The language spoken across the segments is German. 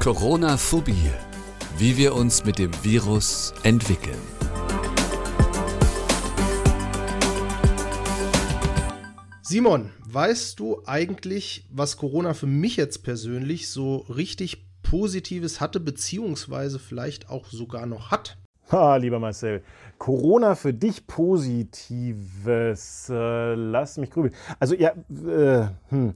Corona-Phobie. Wie wir uns mit dem Virus entwickeln. Simon, weißt du eigentlich, was Corona für mich jetzt persönlich so richtig Positives hatte, beziehungsweise vielleicht auch sogar noch hat? Ha, lieber Marcel, Corona für dich Positives. Äh, lass mich grübeln. Also ja, äh, hm.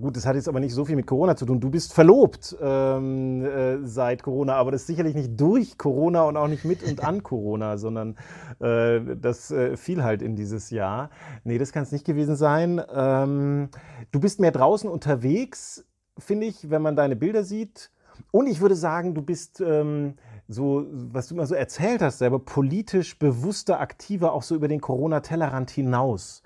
Gut, das hat jetzt aber nicht so viel mit Corona zu tun. Du bist verlobt ähm, äh, seit Corona, aber das ist sicherlich nicht durch Corona und auch nicht mit und an Corona, sondern äh, das äh, fiel halt in dieses Jahr. Nee, das kann es nicht gewesen sein. Ähm, du bist mehr draußen unterwegs, finde ich, wenn man deine Bilder sieht. Und ich würde sagen, du bist ähm, so, was du immer so erzählt hast, selber politisch bewusster, aktiver, auch so über den Corona-Tellerrand hinaus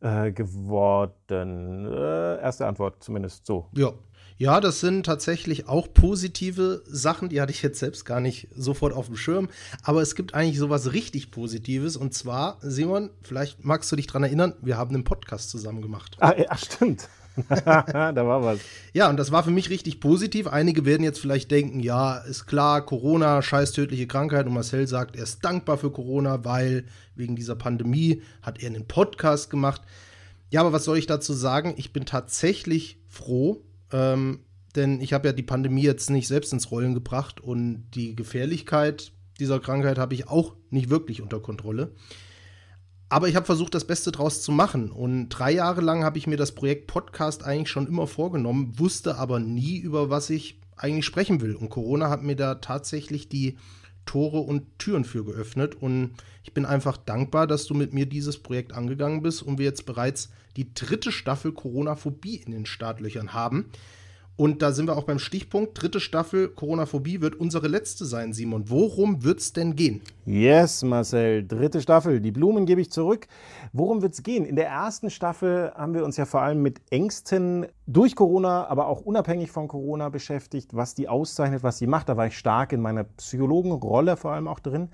äh, geworden. Äh, erste Antwort zumindest so. Ja. Ja, das sind tatsächlich auch positive Sachen, die hatte ich jetzt selbst gar nicht sofort auf dem Schirm. Aber es gibt eigentlich sowas richtig Positives. Und zwar, Simon, vielleicht magst du dich daran erinnern, wir haben einen Podcast zusammen gemacht. Ah, ach, stimmt. da war was. Ja, und das war für mich richtig positiv. Einige werden jetzt vielleicht denken, ja, ist klar, Corona, scheiß tödliche Krankheit. Und Marcel sagt, er ist dankbar für Corona, weil wegen dieser Pandemie hat er einen Podcast gemacht. Ja, aber was soll ich dazu sagen? Ich bin tatsächlich froh, ähm, denn ich habe ja die Pandemie jetzt nicht selbst ins Rollen gebracht und die Gefährlichkeit dieser Krankheit habe ich auch nicht wirklich unter Kontrolle. Aber ich habe versucht, das Beste draus zu machen. Und drei Jahre lang habe ich mir das Projekt Podcast eigentlich schon immer vorgenommen, wusste aber nie, über was ich eigentlich sprechen will. Und Corona hat mir da tatsächlich die Tore und Türen für geöffnet. Und ich bin einfach dankbar, dass du mit mir dieses Projekt angegangen bist und wir jetzt bereits die dritte Staffel Corona-Phobie in den Startlöchern haben. Und da sind wir auch beim Stichpunkt. Dritte Staffel Corona-Phobie wird unsere letzte sein, Simon. Worum wird es denn gehen? Yes, Marcel. Dritte Staffel. Die Blumen gebe ich zurück. Worum wird es gehen? In der ersten Staffel haben wir uns ja vor allem mit Ängsten durch Corona, aber auch unabhängig von Corona beschäftigt, was die auszeichnet, was sie macht. Da war ich stark in meiner Psychologenrolle vor allem auch drin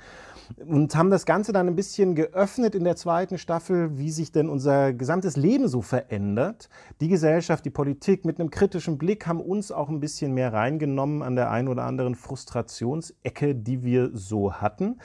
und haben das Ganze dann ein bisschen geöffnet in der zweiten Staffel, wie sich denn unser gesamtes Leben so verändert. Die Gesellschaft, die Politik mit einem kritischen Blick haben uns auch ein bisschen mehr reingenommen an der einen oder anderen Frustrationsecke, die wir so hatten.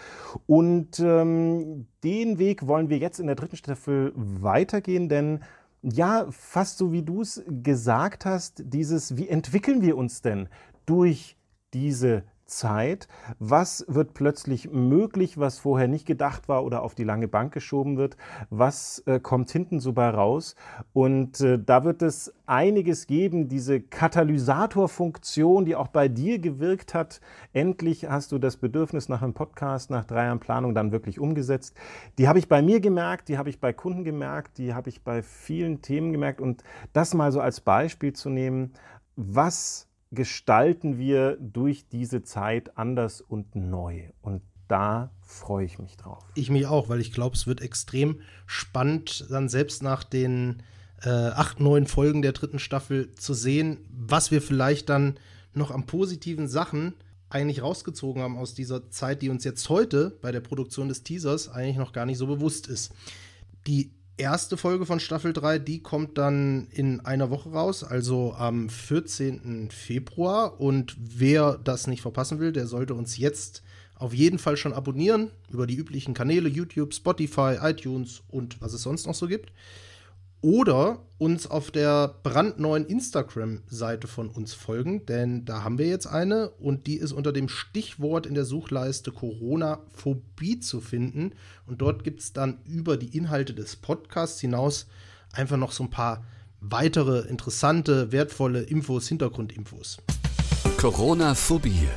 Und ähm, den Weg wollen wir jetzt in der dritten Staffel weitergehen, denn ja, fast so wie du es gesagt hast, dieses, wie entwickeln wir uns denn durch diese Zeit? Was wird plötzlich möglich, was vorher nicht gedacht war oder auf die lange Bank geschoben wird? Was äh, kommt hinten so bei raus? Und äh, da wird es einiges geben, diese Katalysatorfunktion, die auch bei dir gewirkt hat. Endlich hast du das Bedürfnis nach einem Podcast, nach drei Jahren Planung dann wirklich umgesetzt. Die habe ich bei mir gemerkt, die habe ich bei Kunden gemerkt, die habe ich bei vielen Themen gemerkt. Und das mal so als Beispiel zu nehmen, was gestalten wir durch diese Zeit anders und neu. Und da freue ich mich drauf. Ich mich auch, weil ich glaube, es wird extrem spannend, dann selbst nach den äh, acht, neun Folgen der dritten Staffel zu sehen, was wir vielleicht dann noch an positiven Sachen eigentlich rausgezogen haben aus dieser Zeit, die uns jetzt heute bei der Produktion des Teasers eigentlich noch gar nicht so bewusst ist. Die erste Folge von Staffel 3, die kommt dann in einer Woche raus, also am 14. Februar. Und wer das nicht verpassen will, der sollte uns jetzt auf jeden Fall schon abonnieren über die üblichen Kanäle YouTube, Spotify, iTunes und was es sonst noch so gibt oder uns auf der brandneuen Instagram-Seite von uns folgen, denn da haben wir jetzt eine und die ist unter dem Stichwort in der Suchleiste Corona-Phobie zu finden. Und dort gibt es dann über die Inhalte des Podcasts hinaus einfach noch so ein paar weitere interessante, wertvolle Infos, Hintergrundinfos. Corona-Phobie,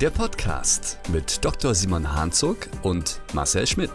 der Podcast mit Dr. Simon Hanzog und Marcel Schmidt.